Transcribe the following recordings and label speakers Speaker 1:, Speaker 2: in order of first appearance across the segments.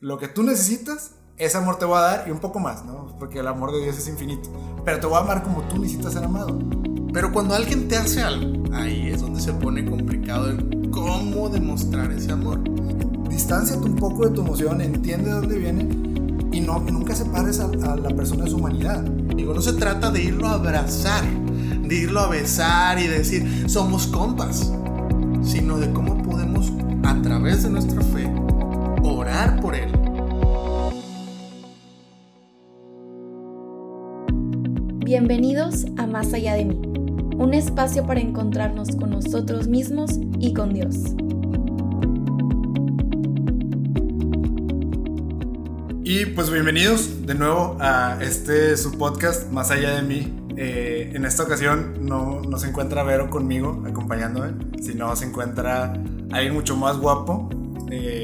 Speaker 1: lo que tú necesitas, ese amor te va a dar y un poco más, ¿no? Porque el amor de Dios es infinito. Pero te voy a amar como tú necesitas ser amado.
Speaker 2: Pero cuando alguien te hace algo, ahí es donde se pone complicado el cómo demostrar ese amor.
Speaker 1: Distánciate un poco de tu emoción, entiende de dónde viene y no, nunca separes a, a la persona de su humanidad.
Speaker 2: Digo, no se trata de irlo a abrazar, de irlo a besar y decir, somos compas, sino de cómo podemos, a través de nuestra fe, orar por él.
Speaker 3: Bienvenidos a Más allá de mí, un espacio para encontrarnos con nosotros mismos y con Dios.
Speaker 1: Y pues bienvenidos de nuevo a este su podcast Más allá de mí. Eh, en esta ocasión no, no se encuentra Vero conmigo acompañándome, sino se encuentra alguien mucho más guapo. Eh,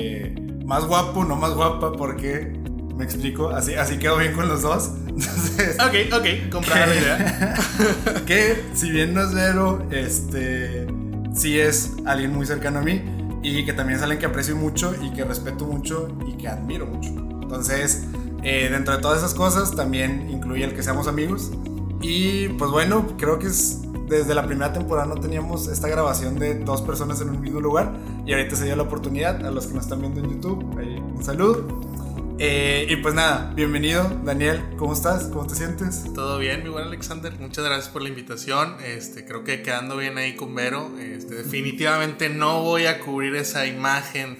Speaker 1: más guapo, no más guapa, porque me explico, así, así quedo bien con los dos. Entonces,
Speaker 2: Ok, ok, comprada la idea.
Speaker 1: que si bien no es Vero, este, sí es alguien muy cercano a mí y que también es alguien que aprecio mucho y que respeto mucho y que admiro mucho. Entonces, eh, dentro de todas esas cosas también incluye el que seamos amigos. Y pues bueno, creo que es desde la primera temporada no teníamos esta grabación de dos personas en un mismo lugar y ahorita se dio la oportunidad a los que nos están viendo en YouTube. ahí, un saludo. Eh, y pues nada, bienvenido Daniel, ¿cómo estás? ¿Cómo te sientes?
Speaker 2: Todo bien, mi buen Alexander. Muchas gracias por la invitación. Este, creo que quedando bien ahí con Vero. Este, definitivamente no voy a cubrir esa imagen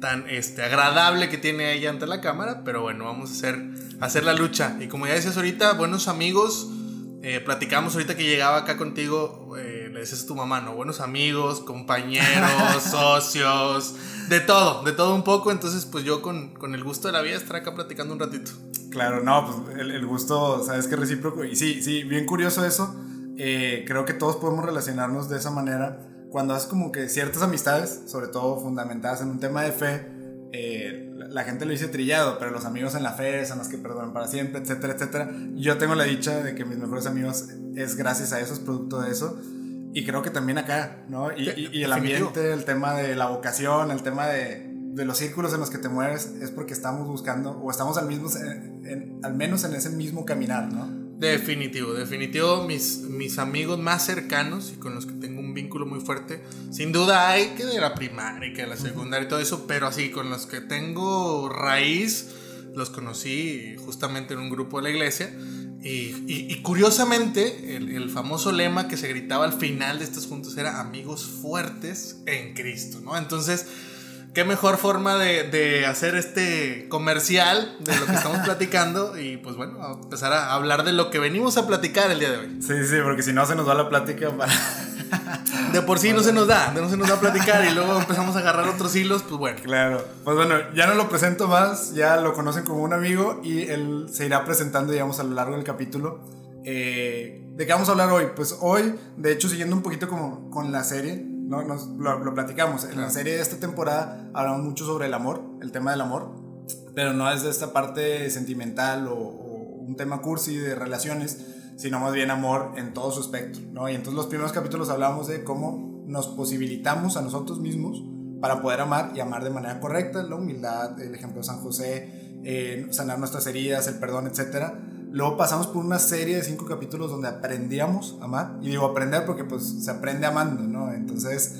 Speaker 2: tan este, agradable que tiene ella ante la cámara, pero bueno, vamos a hacer, a hacer la lucha. Y como ya decías ahorita, buenos amigos. Eh, platicamos ahorita que llegaba acá contigo, eh, le decías a tu mamá, ¿no? Buenos amigos, compañeros, socios, de todo, de todo un poco. Entonces, pues yo con, con el gusto de la vida estar acá platicando un ratito.
Speaker 1: Claro, no, pues el, el gusto, sabes que recíproco. Y sí, sí, bien curioso eso. Eh, creo que todos podemos relacionarnos de esa manera. Cuando haces como que ciertas amistades, sobre todo fundamentadas en un tema de fe, eh, la, gente lo dice trillado, pero los amigos en la fe son los que perdonan para siempre, etcétera, etcétera. Yo tengo la dicha de que mis mejores amigos es gracias a eso, es producto de eso. Y creo que también acá, ¿no? Y, y- y el ambiente, el tema de la vocación, el tema de, de los círculos en los que te mueves, es porque estamos buscando, o estamos al, mismo, en- en- al menos en ese mismo caminar, ¿no?
Speaker 2: Definitivo, definitivo, mis, mis amigos más cercanos y con los que tengo un vínculo muy fuerte, sin duda hay que de la primaria y que de la secundaria y todo eso, pero así con los que tengo raíz, los conocí justamente en un grupo de la iglesia y, y- y curiosamente el, el famoso lema que se gritaba al final de estos juntos era amigos fuertes en Cristo, ¿no? Entonces... Qué mejor forma de, de hacer este comercial de lo que estamos platicando y pues bueno, a empezar a hablar de lo que venimos a platicar el día de hoy.
Speaker 1: Sí, sí, porque si no se nos va la plática para...
Speaker 2: De por sí no se nos da, no se nos da a platicar y luego empezamos a agarrar otros hilos, pues bueno.
Speaker 1: Claro, pues bueno, ya no lo presento más, ya lo conocen como un amigo y él se irá presentando, digamos, a lo largo del capítulo. Eh, ¿De qué vamos a hablar hoy? Pues hoy, de hecho, siguiendo un poquito como con la serie, ¿no? Nos, lo, lo platicamos. En la serie de esta temporada hablamos mucho sobre el amor, el tema del amor, pero no es de esta parte sentimental o, o un tema cursi de relaciones, sino más bien amor en todo su espectro, ¿no? Y entonces los primeros capítulos hablábamos de cómo nos posibilitamos a nosotros mismos para poder amar y amar de manera correcta, la humildad, el ejemplo de San José, eh, sanar nuestras heridas, el perdón, etc. Luego pasamos por una serie de cinco capítulos donde aprendíamos a amar, y digo aprender porque pues se aprende amando, ¿no? Entonces,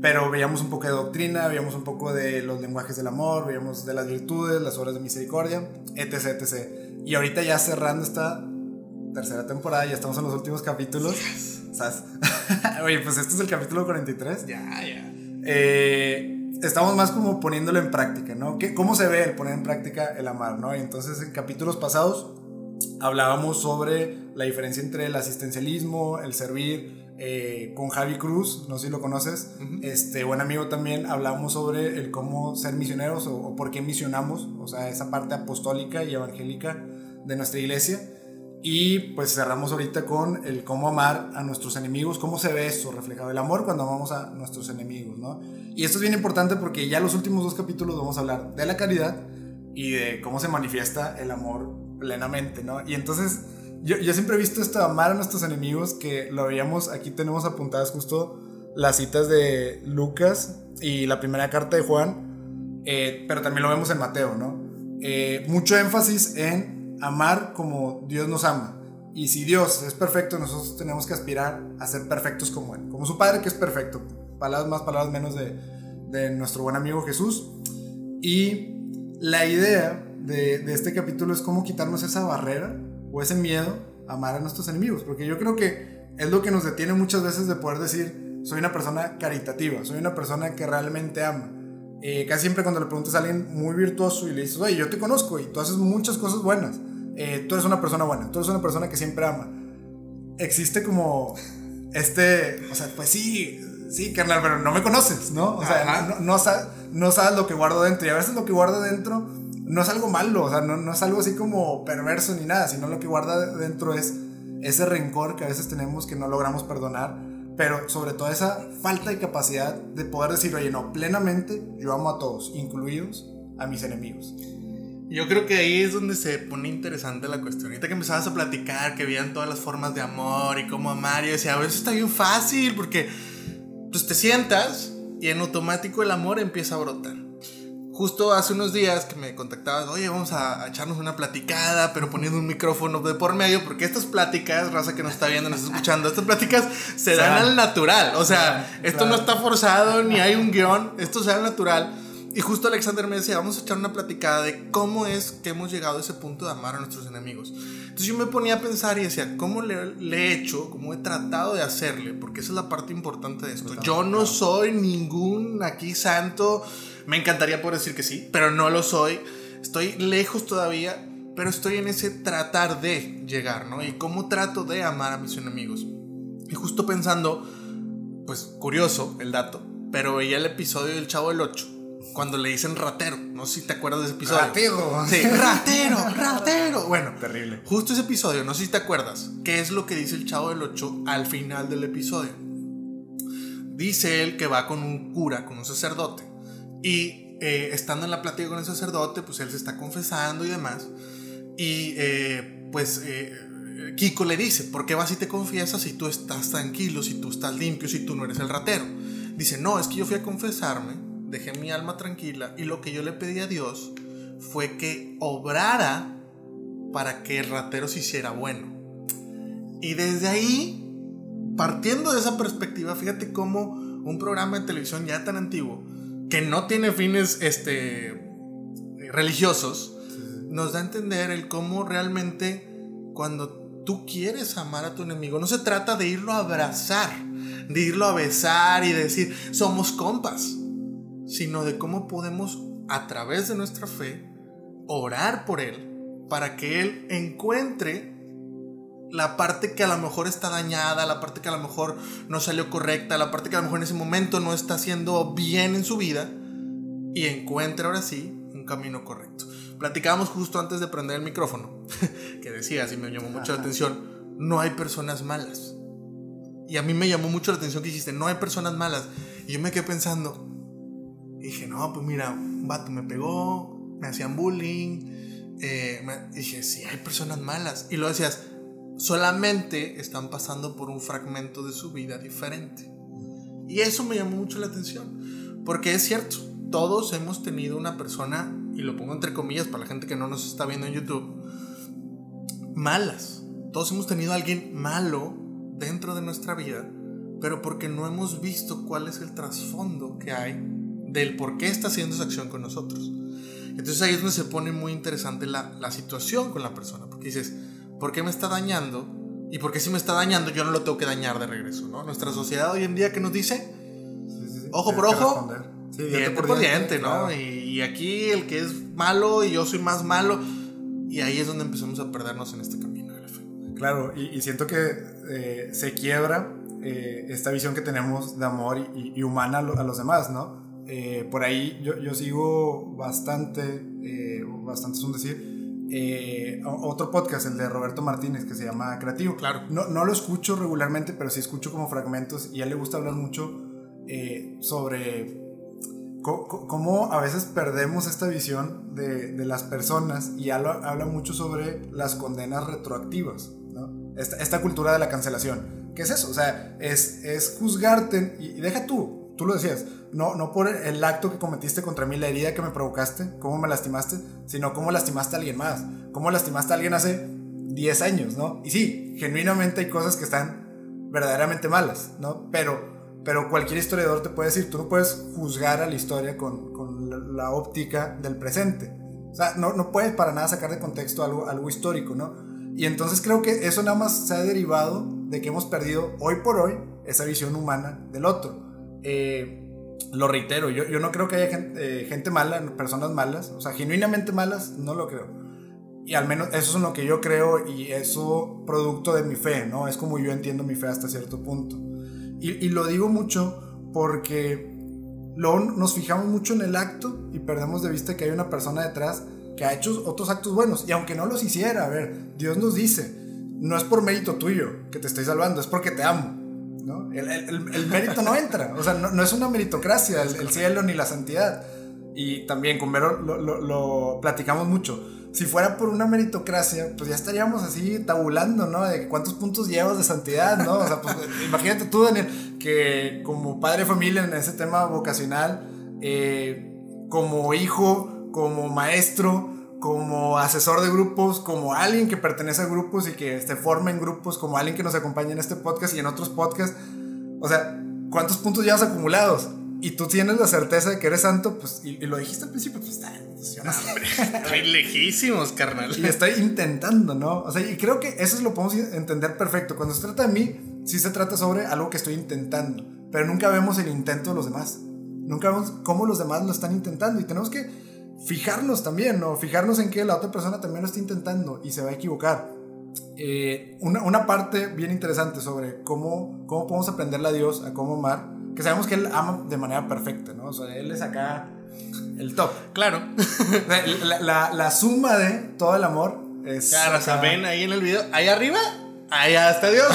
Speaker 1: pero veíamos un poco de doctrina, veíamos un poco de los lenguajes del amor, veíamos de las virtudes, las obras de misericordia, etc, etc. Y ahorita ya cerrando esta tercera temporada, ya estamos en los últimos capítulos. ¿Sabes? Oye, pues este es el capítulo 43.
Speaker 2: Ya, ya.
Speaker 1: Eh, estamos más como poniéndolo en práctica, ¿no? ¿Qué- ¿Cómo se ve el poner en práctica el amar, ¿no? Y entonces en capítulos pasados hablábamos sobre la diferencia entre el asistencialismo, el servir, eh, con Javi Cruz, no sé si lo conoces, este buen amigo también, hablamos sobre el cómo ser misioneros o, o por qué misionamos, o sea, esa parte apostólica y evangélica de nuestra iglesia. Y pues cerramos ahorita con el cómo amar a nuestros enemigos, cómo se ve eso reflejado, el amor cuando amamos a nuestros enemigos, ¿no? Y esto es bien importante porque ya los últimos dos capítulos vamos a hablar de la caridad y de cómo se manifiesta el amor plenamente, ¿no? Y entonces yo, siempre he visto esto de amar a nuestros enemigos, que lo veíamos, aquí tenemos apuntadas justo las citas de Lucas y la primera carta de Juan, Eh, pero también lo vemos en Mateo, ¿no? Eh, mucho énfasis en amar como Dios nos ama. Y si Dios es perfecto, nosotros tenemos que aspirar a ser perfectos como Él, como su Padre que es perfecto. Palabras más, palabras menos de nuestro buen amigo Jesús. Y la idea de, de, este capítulo es cómo quitarnos esa barrera o ese miedo a amar a nuestros enemigos. Porque yo creo que es lo que nos detiene muchas veces de poder decir, soy una persona caritativa, soy una persona que realmente ama. Eh, casi siempre cuando le preguntas a alguien muy virtuoso y le dices, oye, yo te conozco y tú haces muchas cosas buenas eh, tú eres una persona buena, tú eres una persona que siempre ama. Existe como este, o sea, pues sí, sí, carnal, pero no me conoces, ¿no? O sea, no, no, sabes, no, sabes, lo que guardo dentro. Y a veces lo que guardo dentro no es algo malo, o sea, no, no es algo así como perverso ni nada, sino lo que guarda dentro es ese rencor que a veces tenemos que no logramos perdonar, pero sobre todo esa falta de capacidad de poder decir, oye, no, plenamente yo amo a todos, incluidos a mis enemigos.
Speaker 2: Yo creo que ahí es donde se pone interesante la cuestión. Ahorita que empezabas a platicar, que veían todas las formas de amor y cómo amar, y decía, a ver, eso está bien fácil, porque pues te sientas y en automático el amor empieza a brotar. Justo hace unos días que me contactabas, oye, vamos a, echarnos una platicada, pero poniendo un micrófono de por medio, porque estas pláticas, raza que nos está viendo, nos está escuchando, estas pláticas se dan al natural. O sea, esto no está forzado, ni hay un guion, esto se da al natural. Y justo Alexander me decía, vamos a echar una platicada de cómo es que hemos llegado a ese punto de amar a nuestros enemigos. Entonces yo me ponía a pensar y decía, ¿cómo le, he hecho? ¿Cómo he tratado de hacerle? Porque esa es la parte importante de esto. Yo no soy ningún aquí santo. Me encantaría poder decir que sí, pero no lo soy. Estoy lejos todavía, pero estoy en ese tratar de llegar, ¿no? Y cómo trato de amar a mis enemigos. Y justo pensando, pues curioso el dato, pero veía el episodio del Chavo del 8 cuando le dicen ratero. No sé si te acuerdas de ese episodio.
Speaker 1: Ratero.
Speaker 2: Sí, ratero, ratero. Bueno,
Speaker 1: terrible.
Speaker 2: Justo ese episodio, no sé si te acuerdas. ¿Qué es lo que dice el chavo del 8 al final del episodio? Dice él que va con un cura, con un sacerdote. Y eh, estando en la plática con el sacerdote, pues él se está confesando y demás. Y eh, pues eh, Kiko le dice, ¿por qué vas y te confiesas si tú estás tranquilo, si tú estás limpio, si tú no eres el ratero? Dice, no, es que yo fui a confesarme dejé mi alma tranquila y lo que yo le pedí a Dios fue que obrara para que el ratero se hiciera bueno. Y desde ahí, partiendo de esa perspectiva, fíjate cómo un programa de televisión ya tan antiguo, que no tiene fines este, religiosos, nos da a entender el cómo realmente cuando tú quieres amar a tu enemigo, no se trata de irlo a abrazar, de irlo a besar y decir, somos compas sino de cómo podemos, a través de nuestra fe, orar por Él para que Él encuentre la parte que a lo mejor está dañada, la parte que a lo mejor no salió correcta, la parte que a lo mejor en ese momento no está haciendo bien en su vida y encuentre ahora sí un camino correcto. Platicábamos justo antes de prender el micrófono, que decías y me llamó mucho la atención, no hay personas malas. Y a mí me llamó mucho la atención que dijiste, no hay personas malas. Y yo me quedé pensando, dije, no, pues mira, un vato me pegó, me hacían bullying. Eh, dije, sí, hay personas malas. Y lo decías, solamente están pasando por un fragmento de su vida diferente. Y eso me llamó mucho la atención. Porque es cierto, todos hemos tenido una persona, y lo pongo entre comillas para la gente que no nos está viendo en YouTube, malas. Todos hemos tenido a alguien malo dentro de nuestra vida, pero porque no hemos visto cuál es el trasfondo que hay del por qué está haciendo esa acción con nosotros. Entonces ahí es donde se pone muy interesante la, la situación con la persona, porque dices, ¿por qué me está dañando? Y porque si me está dañando, yo no lo tengo que dañar de regreso, ¿no? Nuestra sociedad hoy en día que nos dice, ojo por ojo, diente por, diente, ¿no? Y, aquí el que es malo y yo soy más malo, y ahí es donde empezamos a perdernos en este camino de la fe.
Speaker 1: Claro, y, siento que eh, se quiebra eh, esta visión que tenemos de amor y, humana a, a los demás, ¿no? Eh, por ahí yo, yo sigo bastante, eh, bastante es un decir, eh, otro podcast, el de Roberto Martínez, que se llama Creativo.
Speaker 2: Claro.
Speaker 1: No, no lo escucho regularmente, pero sí escucho como fragmentos y a él le gusta hablar mucho sobre cómo a veces perdemos esta visión de, de las personas y habla, habla, mucho sobre las condenas retroactivas, ¿no? esta, esta, cultura de la cancelación. ¿Qué es eso? O sea, es, es juzgarte y, y deja tú, tú lo decías, no, no por el acto que cometiste contra mí, la herida que me provocaste, cómo me lastimaste, sino cómo lastimaste a alguien más, cómo lastimaste a alguien hace 10 años, ¿no? Y sí, genuinamente hay cosas que están verdaderamente malas, ¿no? Pero, pero cualquier historiador te puede decir, tú no puedes juzgar a la historia con, con la, óptica del presente. O sea, no, no puedes para nada sacar de contexto algo, algo histórico, ¿no? Y entonces creo que eso nada más se ha derivado de que hemos perdido hoy por hoy esa visión humana del otro. Eh, lo reitero, yo, yo, no creo que haya gente, eh, gente, mala, personas malas, o sea, genuinamente malas, no lo creo. Y al menos eso es lo que yo creo y eso producto de mi fe, ¿no? Es como yo entiendo mi fe hasta cierto punto. Y, y lo digo mucho porque luego nos fijamos mucho en el acto y perdemos de vista que hay una persona detrás que ha hecho otros actos buenos. Y aunque no los hiciera, a ver, Dios nos dice, no es por mérito tuyo que te estoy salvando, es porque te amo. ¿No? El, el, el, mérito no entra, o sea, no, no es una meritocracia el, el, cielo ni la santidad. Y también con Vero lo, lo, platicamos mucho. Si fuera por una meritocracia, pues ya estaríamos así tabulando, ¿no? De cuántos puntos llevas de santidad, ¿no? O sea, pues imagínate tú, Daniel, que como padre de familia en ese tema vocacional, eh, como hijo, como maestro, como asesor de grupos, como alguien que pertenece a grupos y que se forma en grupos, como alguien que nos acompaña en este podcast y en otros podcasts. O sea, ¿cuántos puntos llevas acumulados? Y tú tienes la certeza de que eres santo, pues, y, y lo dijiste al principio, pues está. Yo no
Speaker 2: Estoy lejísimos, carnal.
Speaker 1: Y estoy intentando, ¿no? O sea, y creo que eso es lo podemos entender perfecto. Cuando se trata de mí, sí se trata sobre algo que estoy intentando, pero nunca vemos el intento de los demás. Nunca vemos cómo los demás lo están intentando y tenemos que fijarnos también, ¿no? Fijarnos en que la otra persona también lo está intentando y se va a equivocar. Eh, una, una, parte bien interesante sobre cómo, cómo podemos aprenderle a Dios a cómo amar, que sabemos que Él ama de manera perfecta, ¿no? O sea, Él es acá el top.
Speaker 2: Claro.
Speaker 1: la, la, la, suma de todo el amor es...
Speaker 2: Claro, o sea, ven ahí en el video, ahí arriba Allá está Dios.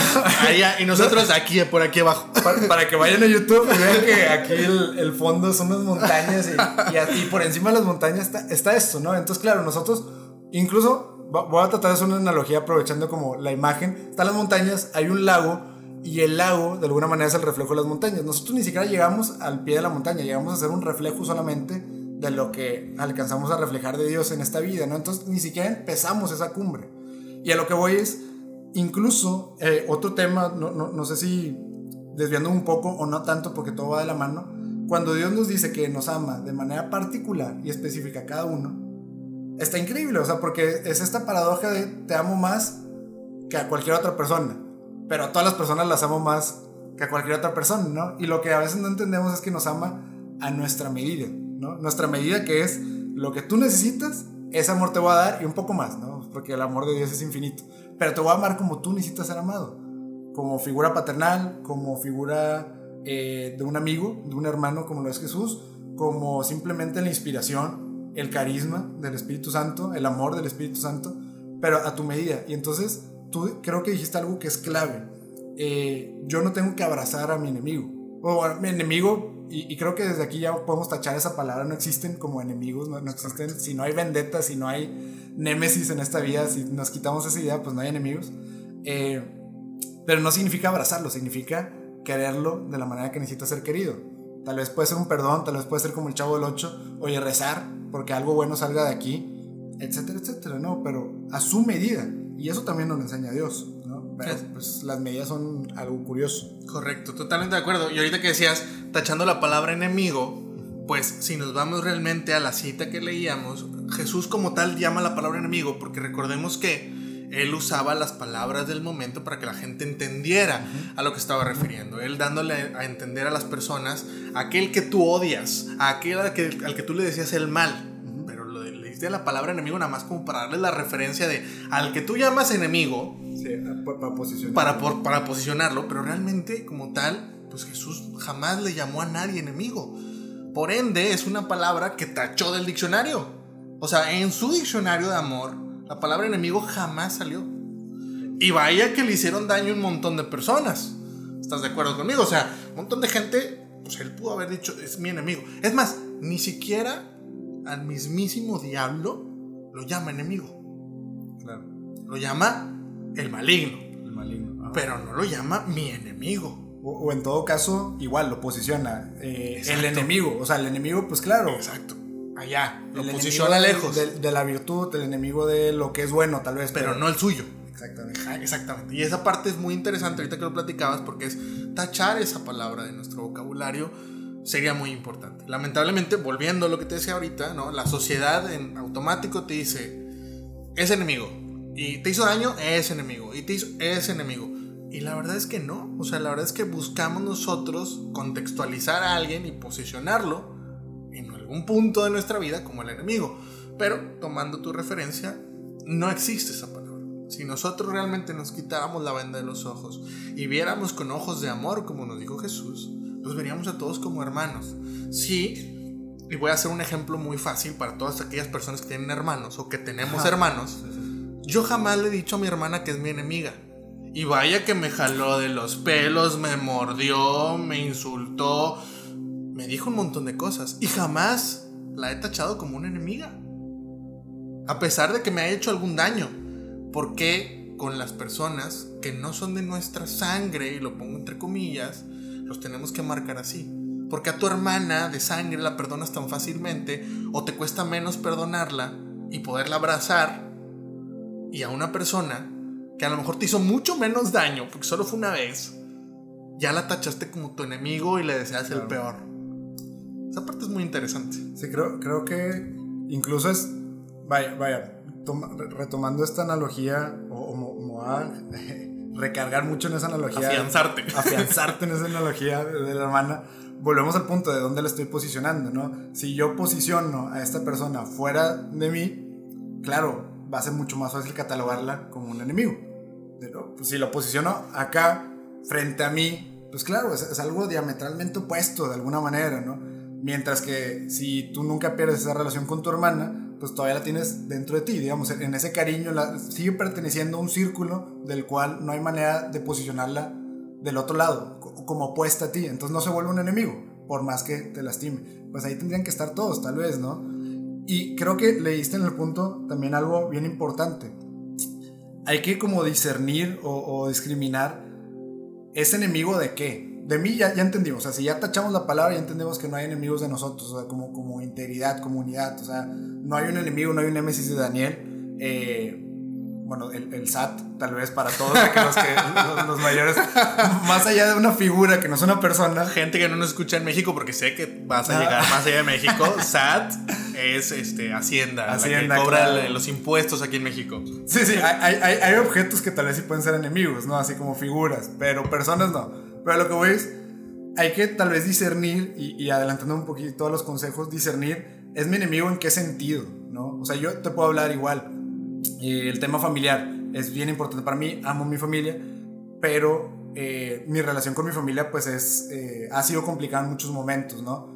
Speaker 2: Allá. Y nosotros aquí, por aquí abajo.
Speaker 1: Para, para, que vayan a YouTube y vean que aquí el, el fondo son unas montañas y, y, por encima de las montañas está, está esto, ¿no? Entonces, claro, nosotros, incluso, voy a tratar de hacer una analogía aprovechando como la imagen. Están las montañas, hay un lago y el lago de alguna manera es el reflejo de las montañas. Nosotros ni siquiera llegamos al pie de la montaña, llegamos a ser un reflejo solamente de lo que alcanzamos a reflejar de Dios en esta vida, ¿no? Entonces ni siquiera empezamos esa cumbre. Y a lo que voy es Incluso, eh, otro tema, no, no, no, sé si desviando un poco o no tanto porque todo va de la mano, cuando Dios nos dice que nos ama de manera particular y específica a cada uno, está increíble, o sea, porque es esta paradoja de te amo más que a cualquier otra persona, pero a todas las personas las amo más que a cualquier otra persona, ¿no? Y lo que a veces no entendemos es que nos ama a nuestra medida, ¿no? Nuestra medida que es lo que tú necesitas, ese amor te va a dar y un poco más, ¿no? Porque el amor de Dios es infinito pero te voy a amar como tú necesitas ser amado, como figura paternal, como figura eh, de un amigo, de un hermano como lo es Jesús, como simplemente la inspiración, el carisma del Espíritu Santo, el amor del Espíritu Santo, pero a tu medida. Y entonces tú creo que dijiste algo que es clave. Eh, yo no tengo que abrazar a mi enemigo, o a mi enemigo, y, y, creo que desde aquí ya podemos tachar esa palabra, no existen como enemigos, no, no existen, si no hay vendetas, si no hay némesis en esta vida, si nos quitamos esa idea, pues no hay enemigos. Eh, pero no significa abrazarlo, significa quererlo de la manera que necesita ser querido. Tal vez puede ser un perdón, tal vez puede ser como el chavo del 8, oye, rezar porque algo bueno salga de aquí, etcétera, etcétera, ¿no? Pero a su medida. Y eso también nos enseña Dios, ¿no? Pero, pues las medidas son algo curioso.
Speaker 2: Correcto, totalmente de acuerdo. Y ahorita que decías, tachando la palabra enemigo, pues si nos vamos realmente a la cita que leíamos, Jesús como tal llama la palabra enemigo porque recordemos que él usaba las palabras del momento para que la gente entendiera a lo que estaba refiriendo. Él dándole a entender a las personas aquel que tú odias, aquel al que, al que tú le decías el mal. Pero lo, le diste la palabra enemigo nada más como para darle la referencia de al que tú llamas enemigo.
Speaker 1: Sí, para posicionarlo.
Speaker 2: Para, por, para posicionarlo, pero realmente como tal, pues Jesús jamás le llamó a nadie enemigo. Por ende, es una palabra que tachó del diccionario. O sea, en su diccionario de amor, la palabra enemigo jamás salió. Y vaya que le hicieron daño a un montón de personas. ¿Estás de acuerdo conmigo? O sea, un montón de gente, pues él pudo haber dicho, es mi enemigo. Es más, ni siquiera al mismísimo diablo lo llama enemigo.
Speaker 1: Claro.
Speaker 2: Lo llama el maligno.
Speaker 1: El maligno.
Speaker 2: Pero no lo llama mi enemigo.
Speaker 1: o, en todo caso, igual lo posiciona. Eh, el enemigo, o sea, el enemigo, pues claro.
Speaker 2: Exacto. Allá, lo posiciona lejos.
Speaker 1: De, la virtud, el enemigo de lo que es bueno, tal vez.
Speaker 2: Pero, no el suyo.
Speaker 1: Exactamente.
Speaker 2: exactamente. Y esa parte es muy interesante ahorita que lo platicabas porque es tachar esa palabra de nuestro vocabulario sería muy importante. Lamentablemente, volviendo a lo que te decía ahorita, ¿no? La sociedad en automático te dice, es enemigo. Y te hizo daño, es enemigo. Y te hizo, es enemigo. Y la verdad es que no. O sea, la verdad es que buscamos nosotros contextualizar a alguien y posicionarlo algún punto de nuestra vida como el enemigo. Pero tomando tu referencia, no existe esa palabra. Si nosotros realmente nos quitáramos la venda de los ojos y viéramos con ojos de amor, como nos dijo Jesús, los veríamos a todos como hermanos. Sí, y voy a hacer un ejemplo muy fácil para todas aquellas personas que tienen hermanos o que tenemos hermanos. Yo jamás le he dicho a mi hermana que es mi enemiga. Y vaya que me jaló de los pelos, me mordió, me insultó, me dijo un montón de cosas. Y jamás la he tachado como una enemiga. A pesar de que me ha hecho algún daño. ¿Por qué con las personas que no son de nuestra sangre, y lo pongo entre comillas, los tenemos que marcar así? Porque a tu hermana de sangre la perdonas tan fácilmente o te cuesta menos perdonarla y poderla abrazar. Y a una persona que a lo mejor te hizo mucho menos daño, porque solo fue una vez, ya la tachaste como tu enemigo y le deseas el peor. Esa parte es muy interesante.
Speaker 1: Sí, creo, creo que incluso es, vaya, vaya, retomando esta analogía, o, a recargar mucho en esa analogía.
Speaker 2: Afianzarte.
Speaker 1: Afianzarte en esa analogía de la hermana. Volvemos al punto de dónde la estoy posicionando, ¿no? Si yo posiciono a esta persona fuera de mí, claro, va a ser mucho más fácil catalogarla como un enemigo. Pero, pues, si lo posiciono acá, frente a mí, pues claro, es, es, algo diametralmente opuesto de alguna manera, ¿no? Mientras que si tú nunca pierdes esa relación con tu hermana, pues todavía la tienes dentro de ti, digamos, en ese cariño, la, sigue perteneciendo a un círculo del cual no hay manera de posicionarla del otro lado, como opuesta a ti, entonces no se vuelve un enemigo, por más que te lastime. Pues ahí tendrían que estar todos, tal vez, ¿no? Y creo que leíste en el punto también algo bien importante. Hay que como discernir o, o discriminar, ¿es enemigo de qué? De mí ya, ya entendimos, o sea, si ya tachamos la palabra, ya entendemos que no hay enemigos de nosotros, o sea, como, como integridad, comunidad, o sea, no hay un enemigo, no hay un némesis de Daniel. Eh, bueno, el, el, SAT, tal vez para todos los, que, los, mayores, más allá de una figura que no es una persona.
Speaker 2: Gente que no nos escucha en México, porque sé que vas a ah. llegar más allá de México, SAT es este, Hacienda, Hacienda que cobra los impuestos aquí en México.
Speaker 1: Sí, sí, hay, hay, hay objetos que tal vez sí pueden ser enemigos, ¿no? Así como figuras, pero personas no. Pero lo que voy es, hay que tal vez discernir, y, adelantando un poquito los consejos, discernir, ¿es mi enemigo en qué sentido? ¿no? O sea, yo te puedo hablar igual. Eh, el tema familiar es bien importante para mí, amo mi familia, pero eh, mi relación con mi familia pues es, eh, ha sido complicada en muchos momentos, ¿no?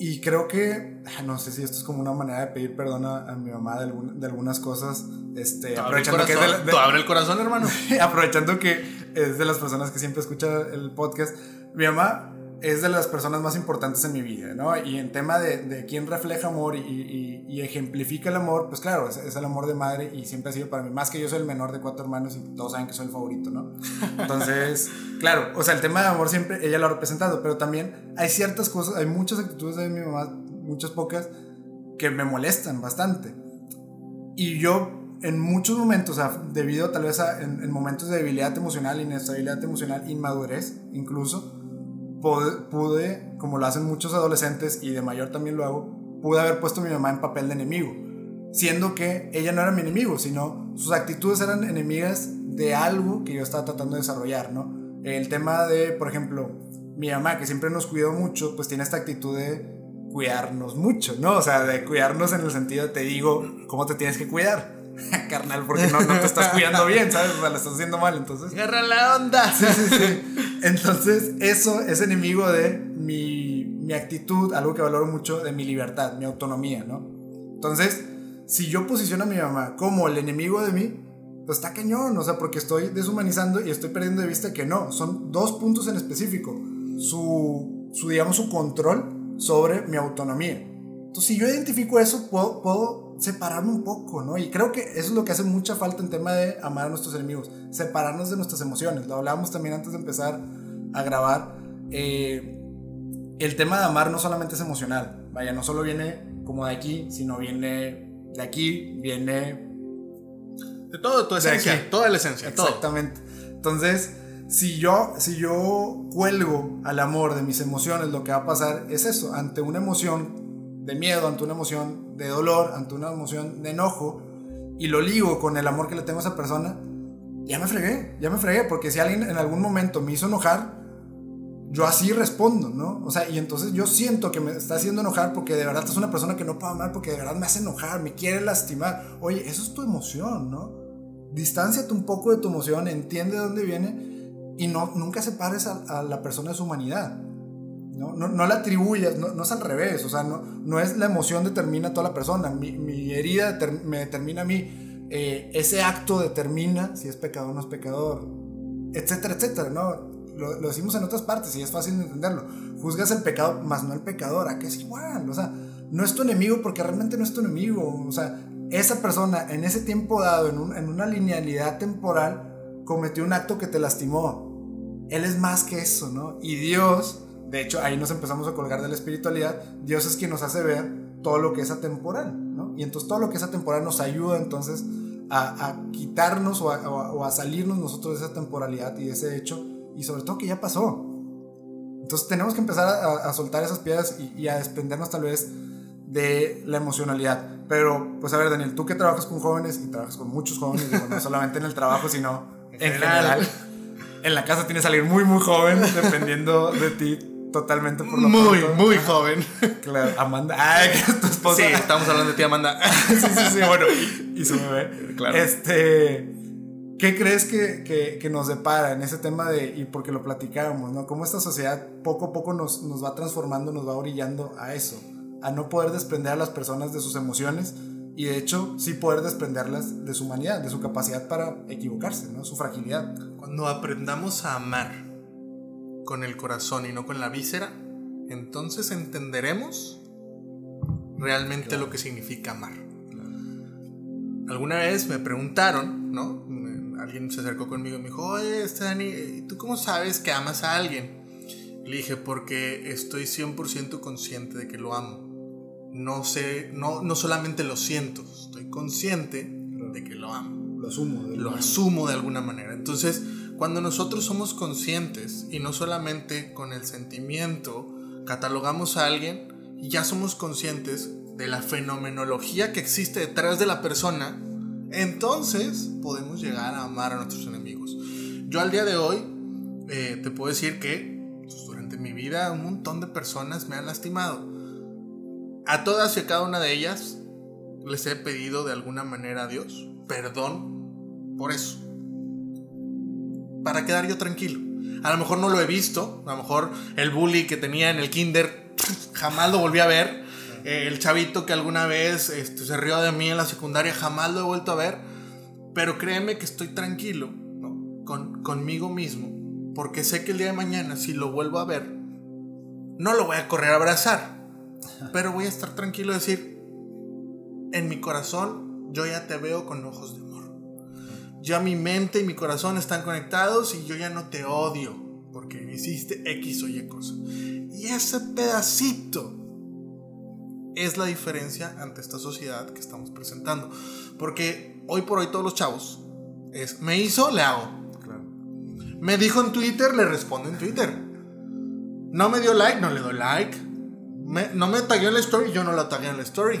Speaker 1: Y creo que, ah, no sé si esto es como una manera de pedir perdón a, mi mamá de, de, algunas cosas. Este,
Speaker 2: aprovechando que abre el corazón, hermano.
Speaker 1: aprovechando que es de las personas que siempre escucha el podcast. Mi mamá es de las personas más importantes en mi vida, ¿no? Y en tema de, de quién refleja amor y, y, ejemplifica el amor, pues claro, es, es, el amor de madre y siempre ha sido para mí, más que yo soy el menor de cuatro hermanos y todos saben que soy el favorito, ¿no? Entonces, claro, o sea, el tema de amor siempre ella lo ha representado, pero también hay ciertas cosas, hay muchas actitudes de mi mamá, muchas pocas, que me molestan bastante. Y yo en muchos momentos, o sea, debido tal vez a en, en momentos de debilidad emocional, inestabilidad emocional, inmadurez incluso, pude, como lo hacen muchos adolescentes y de mayor también lo hago, pude haber puesto a mi mamá en papel de enemigo, siendo que ella no era mi enemigo, sino sus actitudes eran enemigas de algo que yo estaba tratando de desarrollar, ¿no? El tema de, por ejemplo, mi mamá, que siempre nos cuidó mucho, pues tiene esta actitud de cuidarnos mucho, ¿no? O sea, de cuidarnos en el sentido de te digo cómo te tienes que cuidar. carnal, porque no, no, te estás cuidando bien, ¿sabes? O sea, lo estás haciendo mal, entonces.
Speaker 2: Agarra la onda.
Speaker 1: Sí, sí, sí. Entonces, eso es enemigo de mi, mi actitud, algo que valoro mucho, de mi libertad, mi autonomía, ¿no? Entonces, si yo posiciono a mi mamá como el enemigo de mí, pues está cañón, o sea, porque estoy deshumanizando y estoy perdiendo de vista que no, son dos puntos en específico. Su, su digamos, su control sobre mi autonomía. Entonces, si yo identifico eso, puedo, puedo separarme un poco, ¿no? Y creo que eso es lo que hace mucha falta en tema de amar a nuestros enemigos, separarnos de nuestras emociones. Lo hablábamos también antes de empezar a grabar, eh, el tema de amar no solamente es emocional, vaya, no solo viene como de aquí, sino viene de aquí, viene...
Speaker 2: De todo, tu esencia, toda la esencia.
Speaker 1: Exactamente. Entonces, si yo, si yo cuelgo al amor de mis emociones, lo que va a pasar es eso, ante una emoción de miedo, ante una emoción de dolor, ante una emoción de enojo, y lo ligo con el amor que le tengo a esa persona, ya me fregué, ya me fregué, porque si alguien en algún momento me hizo enojar, yo así respondo, ¿no? O sea, y entonces yo siento que me está haciendo enojar porque de verdad es una persona que no puedo amar porque de verdad me hace enojar, me quiere lastimar. Oye, eso es tu emoción, ¿no? Distánciate un poco de tu emoción, entiende de dónde viene y no, nunca separes a, a la persona de su humanidad. No, no, no la atribuyas, no, no, es al revés, o sea, no, no es la emoción determina a toda la persona, mi, mi herida me determina a mí, eh, ese acto determina si es pecador o no es pecador, etcétera, etcétera, ¿no? lo, decimos en otras partes y es fácil de entenderlo. Juzgas el pecado, más no el pecador, a que es igual. O sea, no es tu enemigo porque realmente no es tu enemigo. O sea, esa persona en ese tiempo dado, en, en una linealidad temporal, cometió un acto que te lastimó. Él es más que eso, ¿no? Y Dios, de hecho, ahí nos empezamos a colgar de la espiritualidad. Dios es quien nos hace ver todo lo que es atemporal, ¿no? Y entonces todo lo que es atemporal nos ayuda entonces a, a quitarnos o a, o a salirnos nosotros de esa temporalidad y de ese hecho y sobre todo que ya pasó. Entonces tenemos que empezar a, soltar esas piedras y, a desprendernos tal vez de la emocionalidad. Pero, pues a ver, Daniel, tú que trabajas con jóvenes y trabajas con muchos jóvenes, no solamente en el trabajo, sino en general. En la casa tienes a alguien muy, muy joven, dependiendo de ti totalmente
Speaker 2: por lo Muy, muy joven.
Speaker 1: Claro, Amanda. Ay, que es tu esposa.
Speaker 2: Sí, estamos hablando de ti, Amanda.
Speaker 1: sí, sí, sí, bueno, y su bebé. Claro. Este ¿Qué crees que, que, que, nos depara en ese tema de, y porque lo platicábamos, ¿no? Cómo esta sociedad poco a poco nos, nos va transformando, nos va orillando a eso, a no poder desprender a las personas de sus emociones y de hecho sí poder desprenderlas de su humanidad, de su capacidad para equivocarse, ¿no? Su fragilidad.
Speaker 2: Cuando aprendamos a amar con el corazón y no con la víscera, entonces entenderemos realmente lo que significa amar. Alguna vez me preguntaron, ¿no? alguien se acercó conmigo y me dijo, oye, Dani, ¿tú cómo sabes que amas a alguien? Le dije, porque estoy 100% consciente de que lo amo. No sé, no, no solamente lo siento, estoy consciente de que lo amo.
Speaker 1: Lo asumo.
Speaker 2: De lo asumo de alguna manera. Entonces, cuando nosotros somos conscientes y no solamente con el sentimiento catalogamos a alguien y ya somos conscientes de la fenomenología que existe detrás de la persona, entonces podemos llegar a amar a nuestros enemigos. Yo al día de hoy eh, te puedo decir que pues, durante mi vida un montón de personas me han lastimado. A todas y a cada una de ellas les he pedido de alguna manera a Dios perdón por eso. Para quedar yo tranquilo. A lo mejor no lo he visto, a lo mejor el bully que tenía en el kinder jamás lo volví a ver el chavito que alguna vez este, se rió de mí en la secundaria, jamás lo he vuelto a ver. Pero créeme que estoy tranquilo Con, conmigo mismo. Porque sé que el día de mañana, si lo vuelvo a ver, no lo voy a correr a abrazar. Pero voy a estar tranquilo y decir, en mi corazón yo ya te veo con ojos de. Ya mi mente y mi corazón están conectados y yo ya no te odio porque hiciste X o Y cosa. Y ese pedacito es la diferencia ante esta sociedad que estamos presentando. Porque hoy por hoy todos los chavos es, me hizo, le hago. Me dijo en Twitter, le respondo en Twitter. No me dio like, no le doy like. no me tagueó en la story, yo no la tagué en la story.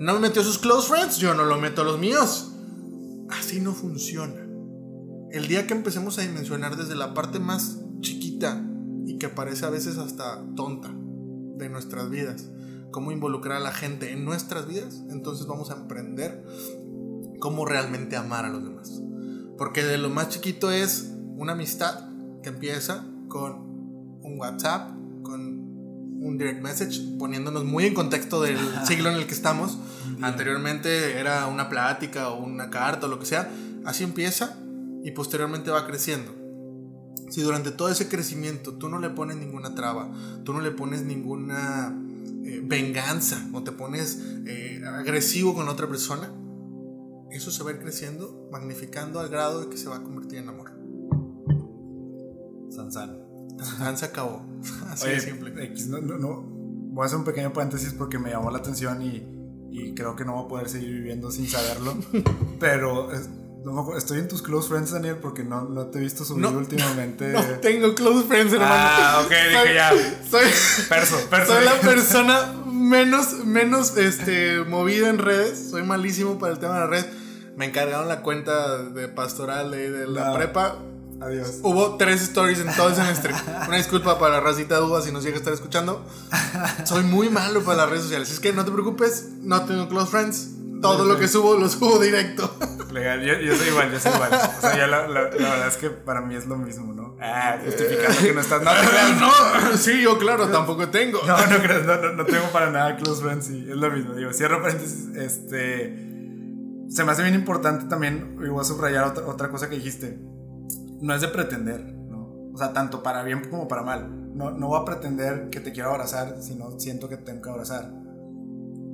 Speaker 2: No me metió sus close friends, yo no lo meto a los míos. Así no funciona. El día que empecemos a dimensionar desde la parte más chiquita y que parece a veces hasta tonta de nuestras vidas, cómo involucrar a la gente en nuestras vidas, entonces vamos a aprender cómo realmente amar a los demás. Porque de lo más chiquito es una amistad que empieza con un WhatsApp, con un direct message, poniéndonos muy en contexto del siglo en el que estamos. Anteriormente era una plática o una carta o lo que sea. Así empieza y posteriormente va creciendo. Si durante todo ese crecimiento tú no le pones ninguna traba, tú no le pones ninguna eh, venganza o te pones eh, agresivo con otra persona, eso se va a ir creciendo, magnificando al grado de que se va a convertir en amor.
Speaker 1: Sansan.
Speaker 2: Han se acabó. Así
Speaker 1: Oye,
Speaker 2: de simple.
Speaker 1: X, no, no, no. Voy a hacer un pequeño paréntesis porque me llamó la atención y, y creo que no voy a poder seguir viviendo sin saberlo. Pero es- no estoy en tus close friends, Daniel, porque no, no te he visto subir
Speaker 2: No.
Speaker 1: últimamente.
Speaker 2: No tengo close friends, hermano.
Speaker 1: Ah, ok, dije ya.
Speaker 2: Soy,
Speaker 1: Perso, perso.
Speaker 2: soy la persona menos, menos este, movida en redes. Soy malísimo para el tema de las redes. Me encargaron la cuenta de pastoral de, de la
Speaker 1: No.
Speaker 2: prepa.
Speaker 1: Adiós.
Speaker 2: Hubo tres stories en todo el semestre. Una disculpa para la racita duda si nos llega a estar escuchando. Soy muy malo para las redes sociales. Es que no te preocupes, no tengo close friends. Todo lo que subo lo subo directo.
Speaker 1: Legal, yo, yo soy igual, yo soy igual. O sea, ya la, la, la verdad es que para mí es lo mismo, ¿no? Ah, justificando que no estás. No, te creas.
Speaker 2: No, sí, yo claro, tampoco tengo.
Speaker 1: No, no creas, no, no, no tengo para nada close friends y es lo mismo. Digo, cierro paréntesis, este. Se me hace bien importante también, y voy a subrayar otra, otra cosa que dijiste. No es de pretender, ¿no? O sea, tanto para bien como para mal. No, no voy a pretender que te quiero abrazar si no siento que te tengo que abrazar.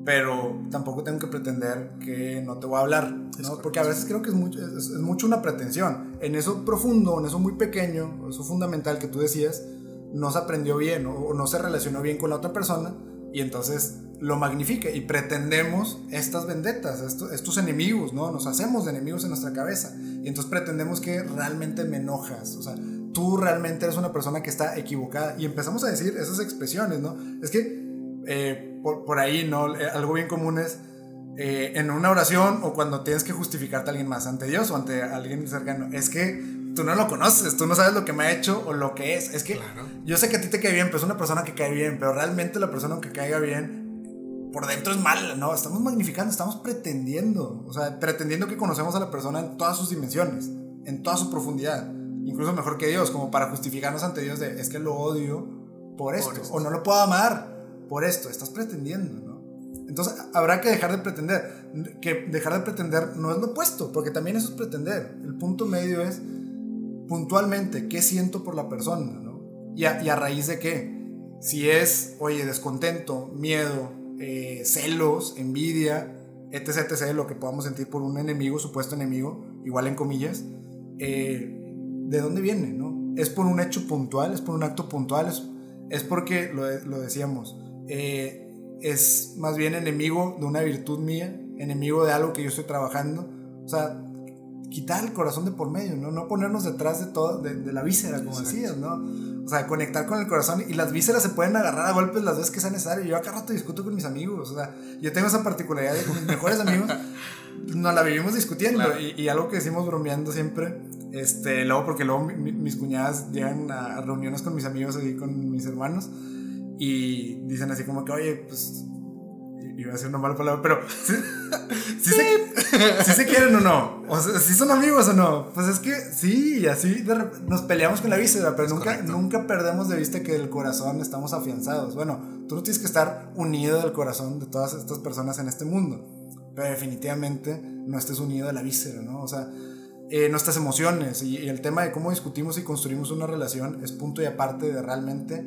Speaker 1: Pero tampoco tengo que pretender que no te voy a hablar, ¿no? Porque a veces creo que es mucho, es, es mucho una pretensión. En eso profundo, en eso muy pequeño, eso fundamental que tú decías, no se aprendió bien o, o no se relacionó bien con la otra persona y entonces lo magnifica y pretendemos estas vendetas, estos, enemigos, ¿no? Nos hacemos enemigos en nuestra cabeza y entonces pretendemos que realmente me enojas, o sea, tú realmente eres una persona que está equivocada y empezamos a decir esas expresiones, ¿no? Es que eh, por, por, ahí, ¿no? Eh, algo bien común es eh, en una oración o cuando tienes que justificarte a alguien más ante Dios o ante alguien cercano, es que tú no lo conoces, tú no sabes lo que me ha hecho o lo que es. Es que
Speaker 2: Claro.
Speaker 1: yo sé que a ti te cae bien, pero es una persona que cae bien, pero realmente la persona que caiga bien por dentro es mala, ¿no? Estamos magnificando, estamos pretendiendo, o sea, pretendiendo que conocemos a la persona en todas sus dimensiones, en toda su profundidad, incluso mejor que Dios, como para justificarnos ante Dios de es que lo odio por esto,
Speaker 2: esto.
Speaker 1: o no lo puedo amar por esto, estás pretendiendo, ¿no? Entonces habrá que dejar de pretender, que dejar de pretender no es lo opuesto, porque también eso es pretender, el punto medio es puntualmente qué siento por la persona, ¿no? Y a, raíz de qué, si es, oye, descontento, miedo, eh, celos, envidia, etc, etc, lo que podamos sentir por un enemigo, supuesto enemigo, igual en comillas, eh, ¿de dónde viene, no? Es por un hecho puntual, es por un acto puntual, es, es porque, lo, lo decíamos, eh, es más bien enemigo de una virtud mía, enemigo de algo que yo estoy trabajando, o sea, quitar el corazón de por medio, ¿no? No ponernos detrás de todo, de, de la víscera, como
Speaker 2: Exacto.
Speaker 1: decías, ¿no? O sea, conectar con el corazón y las vísceras se pueden agarrar a golpes las veces que sea necesario. Yo acá rato discuto con mis amigos, o sea, yo tengo esa particularidad de con mis mejores amigos nos la vivimos discutiendo
Speaker 2: Claro.
Speaker 1: y, y algo que decimos bromeando siempre, este, luego porque luego mi- mi- mis cuñadas llegan a reuniones con mis amigos y con mis hermanos y dicen así como que, oye, pues iba a decir una mala palabra, pero ¿sí, sí se, sí se quieren o no? O sea, ¿sí son amigos o no? Pues es que sí, así de nos peleamos con la víscera, pero nunca,
Speaker 2: correcto.
Speaker 1: nunca perdemos de vista que el corazón estamos afianzados. Bueno, tú no tienes que estar unido del corazón de todas estas personas en este mundo, pero definitivamente no estés unido de la víscera, ¿no? O sea, eh, nuestras emociones y, y el tema de cómo discutimos y construimos una relación es punto y aparte de realmente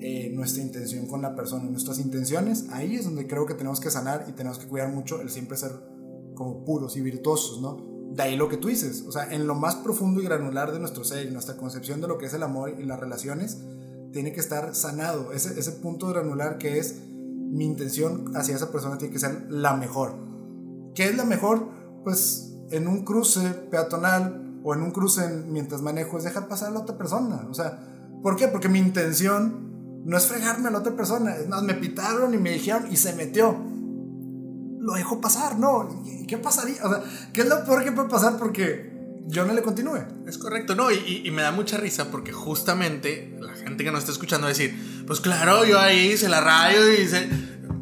Speaker 1: eh, nuestra intención con la persona. Nuestras intenciones, ahí es donde creo que tenemos que sanar y tenemos que cuidar mucho el siempre ser como puros y virtuosos, ¿no? De ahí lo que tú dices, o sea, en lo más profundo y granular de nuestro ser nuestra concepción de lo que es el amor y las relaciones, tiene que estar sanado. Ese, ese punto granular que es mi intención hacia esa persona tiene que ser la mejor. ¿Qué es la mejor? Pues en un cruce peatonal o en un cruce en- mientras manejo es dejar pasar a la otra persona. O sea, ¿por qué? Porque mi intención no es fregarme a la otra persona. Es más, me pitaron y me dijeron y se metió. Lo dejo pasar, ¿no? ¿Y qué pasaría? O sea, ¿qué es lo peor que puede pasar? Porque yo no le continúe.
Speaker 2: Es correcto, no, y, y- me da mucha risa porque justamente la gente que nos está escuchando va a decir, pues claro, yo ahí hice la rayo y hice,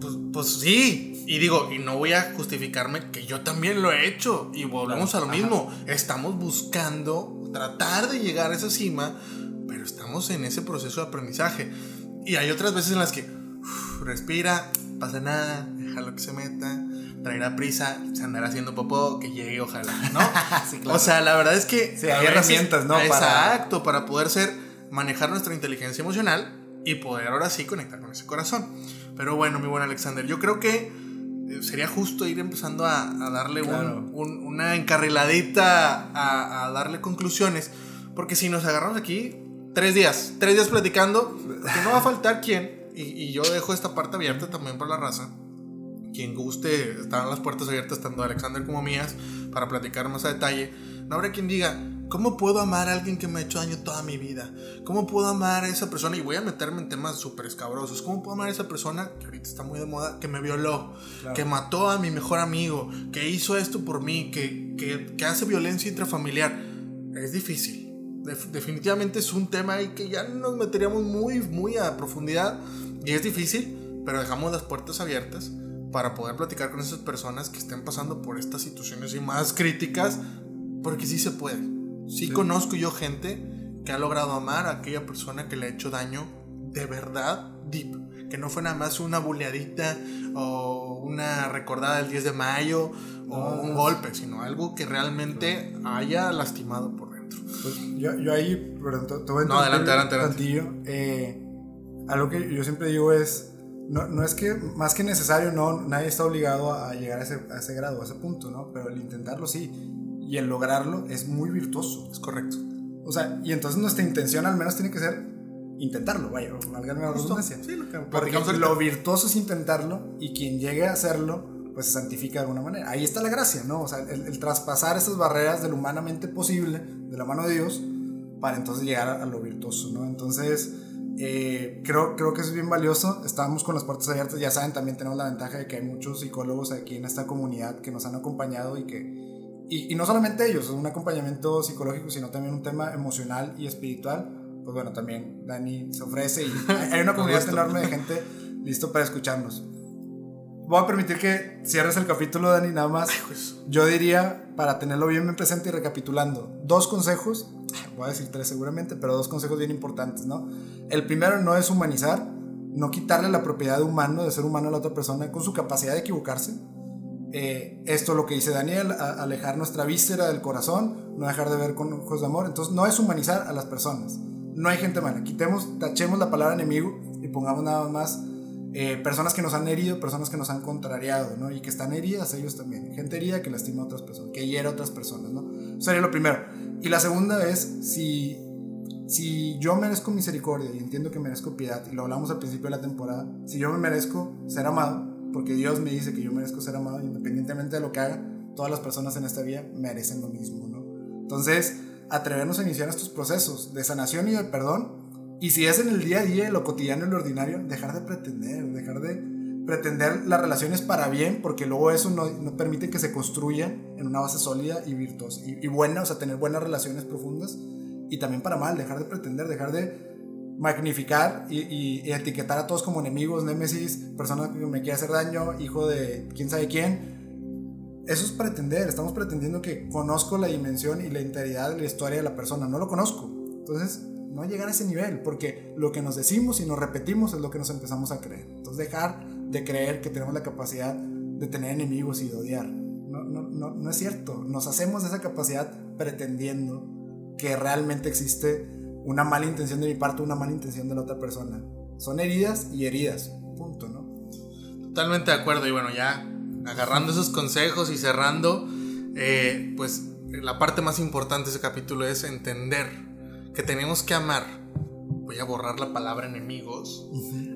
Speaker 2: pues, pues sí, y digo, y no voy a justificarme que yo también lo he hecho, y volvemos
Speaker 1: Claro,
Speaker 2: a lo mismo, estamos buscando tratar de llegar a esa cima, pero estamos en ese proceso de aprendizaje, y hay otras veces en las que, respira, pasa nada, déjalo que se meta, traerá prisa, se andará haciendo popó, que llegue, ojalá, ¿no?
Speaker 1: Sí, claro.
Speaker 2: O sea, la verdad es que.
Speaker 1: Sí, hay herramientas, ¿no?
Speaker 2: Exacto, para poder ser. Manejar nuestra inteligencia emocional y poder ahora sí conectar con ese corazón. Pero bueno, mi buen Alexander, yo creo que eh, sería justo ir empezando a, a darle un-
Speaker 1: Claro.
Speaker 2: un- una encarriladita, a, a darle conclusiones. Porque si nos agarramos aquí, tres días, tres días platicando, que no va a faltar quien, y, y yo dejo esta parte abierta también para la raza. Quien guste, están las puertas abiertas tanto de Alexander como mías para platicar más a detalle. No habrá quien diga, ¿cómo puedo amar a alguien que me ha hecho daño toda mi vida? ¿Cómo puedo amar a esa persona? Y voy a meterme en temas súper escabrosos. ¿Cómo puedo amar a esa persona que ahorita está muy de moda, que me violó,
Speaker 1: Claro.
Speaker 2: que mató a mi mejor amigo, que hizo esto por mí, que, que, que hace violencia intrafamiliar? Es difícil. Def- definitivamente es un tema ahí que ya nos meteríamos muy, muy a profundidad. Y es difícil, pero dejamos las puertas abiertas para poder platicar con esas personas que estén pasando por estas situaciones y más críticas, porque sí se puede. Sí,
Speaker 1: Sí.
Speaker 2: conozco yo gente que ha logrado amar a aquella persona que le ha hecho daño de verdad deep, que no fue nada más una buleadita o una recordada del 10 de mayo o
Speaker 1: No,
Speaker 2: un golpe, sino algo que realmente haya lastimado por.
Speaker 1: Pues yo, yo ahí, perdón, te, te voy a
Speaker 2: No, adelante, adelante,
Speaker 1: tantillo. Eh, algo que yo siempre digo es, no, no es que más que necesario, no, nadie está obligado a llegar a ese, a ese grado, a ese punto, ¿no? Pero el intentarlo sí. Y el lograrlo es muy virtuoso.
Speaker 2: Es correcto.
Speaker 1: O sea, y entonces nuestra intención al menos tiene que ser intentarlo, vaya, valga la redundancia.
Speaker 2: Sí, lo que
Speaker 1: Porque lo virtuoso es intentarlo y quien llegue a hacerlo, pues se santifica de alguna manera. Ahí está la gracia, ¿no? O sea, el, el traspasar esas barreras de lo humanamente posible, de la mano de Dios, para entonces llegar a, a lo virtuoso, ¿no? Entonces, eh, creo, creo que eso es bien valioso. Estamos con las puertas abiertas, ya saben, también tenemos la ventaja de que hay muchos psicólogos aquí en esta comunidad que nos han acompañado y que... Y, y no solamente ellos, un acompañamiento psicológico, sino también un tema emocional y espiritual. Pues bueno, también Dani se ofrece y hay una comunidad enorme de gente listo para escucharnos. Voy a permitir que cierres el capítulo, Dani, nada más. Yo diría, para tenerlo bien, presente y recapitulando, dos consejos, voy a decir tres seguramente, pero dos consejos bien importantes, ¿no? El primero no es humanizar, no quitarle la propiedad de humano, de ser humano a la otra persona con su capacidad de equivocarse. Eh, esto lo que dice Daniel, alejar nuestra víscera del corazón, no dejar de ver con ojos de amor. Entonces, no es humanizar a las personas. No hay gente mala. Quitemos, tachemos la palabra enemigo y pongamos nada más eh, personas que nos han herido, personas que nos han contrariado, ¿no? Y que están heridas ellos también. Gente herida que lastima a otras personas, que hiere a otras personas, ¿no? Sería lo primero. Y la segunda es, si, si yo merezco misericordia y entiendo que merezco piedad, y lo hablamos al principio de la temporada, si yo me merezco ser amado, porque Dios me dice que yo merezco ser amado, independientemente de lo que haga, todas las personas en esta vida merecen lo mismo, ¿no? Entonces, atrevernos a iniciar estos procesos de sanación y de perdón, y si es en el día a día, en lo cotidiano y lo ordinario, dejar de pretender, dejar de pretender las relaciones para bien, porque luego eso no, no permite que se construyan en una base sólida y virtuosa y, y buena, o sea, tener buenas relaciones profundas, y también para mal, dejar de pretender, dejar de magnificar y, y- y etiquetar a todos como enemigos, némesis, personas que me quiere hacer daño, hijo de quién sabe quién. Eso es pretender, estamos pretendiendo que conozco la dimensión y la integridad de la historia de la persona, no lo conozco. Entonces, no llegar a ese nivel, porque lo que nos decimos y nos repetimos es lo que nos empezamos a creer. Entonces, dejar de creer que tenemos la capacidad de tener enemigos y de odiar. No, no, no, no es cierto. Nos hacemos esa capacidad pretendiendo que realmente existe una mala intención de mi parte, una mala intención de la otra persona. Son heridas y heridas. Punto, ¿no?
Speaker 2: Totalmente de acuerdo. Y bueno, ya agarrando esos consejos y cerrando, eh, pues la parte más importante de ese capítulo es entender que tenemos que amar. Voy a borrar la palabra enemigos.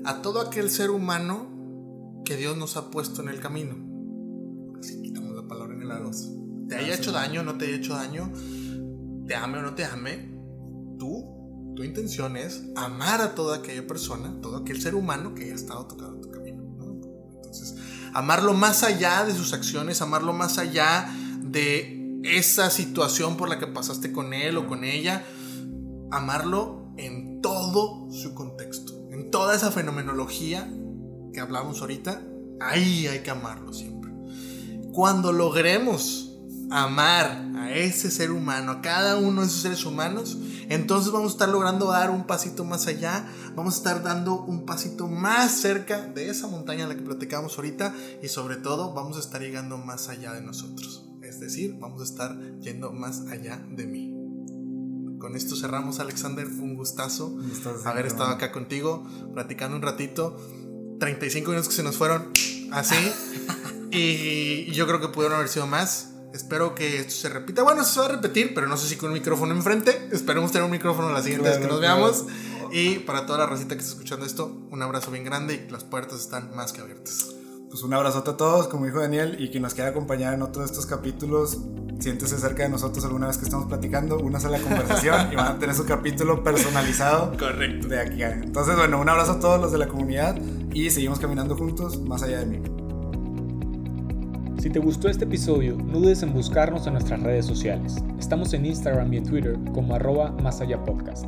Speaker 2: A todo aquel ser humano que Dios nos ha puesto en el camino. Así quitamos la palabra enemigos. Te haya hecho daño, no te haya hecho daño, te ame o no te ame, tú, tu intención es amar a toda aquella persona, todo aquel ser humano que haya estado tocando tu camino. ¿no? Entonces, amarlo más allá de sus acciones, amarlo más allá de esa situación por la que pasaste con él o con ella, amarlo en todo su contexto, en toda esa fenomenología que hablamos ahorita, ahí hay que amarlo siempre. Cuando logremos amar a ese ser humano, a cada uno de esos seres humanos, entonces vamos a estar logrando dar un pasito más allá, vamos a estar dando un pasito más cerca de esa montaña en la que platicamos ahorita y sobre todo vamos a estar llegando más allá de nosotros. Es decir, vamos a estar yendo más allá de mí. Con esto cerramos, Alexander. Fue un gustazo haber estado acá contigo, platicando un ratito. 35 minutos que se nos fueron así. y yo creo que pudieron haber sido más. Espero que esto se repita. Bueno, se va a repetir, pero no sé si con un micrófono enfrente. Esperemos tener un micrófono la siguiente vez que nos veamos. Y para toda la recita que está escuchando esto, un abrazo bien grande y las puertas están más que abiertas.
Speaker 1: Pues un abrazote a todos, como dijo Daniel, y quien nos quiera acompañar en otro de estos capítulos, siéntese cerca de nosotros alguna vez que estamos platicando, únase a la conversación y van a tener su capítulo personalizado.
Speaker 2: Correcto.
Speaker 1: De aquí a... Entonces, bueno, un abrazo a todos los de la comunidad y seguimos caminando juntos más allá de mí.
Speaker 4: Si te gustó este episodio, no dudes en buscarnos en nuestras redes sociales. Estamos en Instagram y en Twitter como arroba más allá podcast.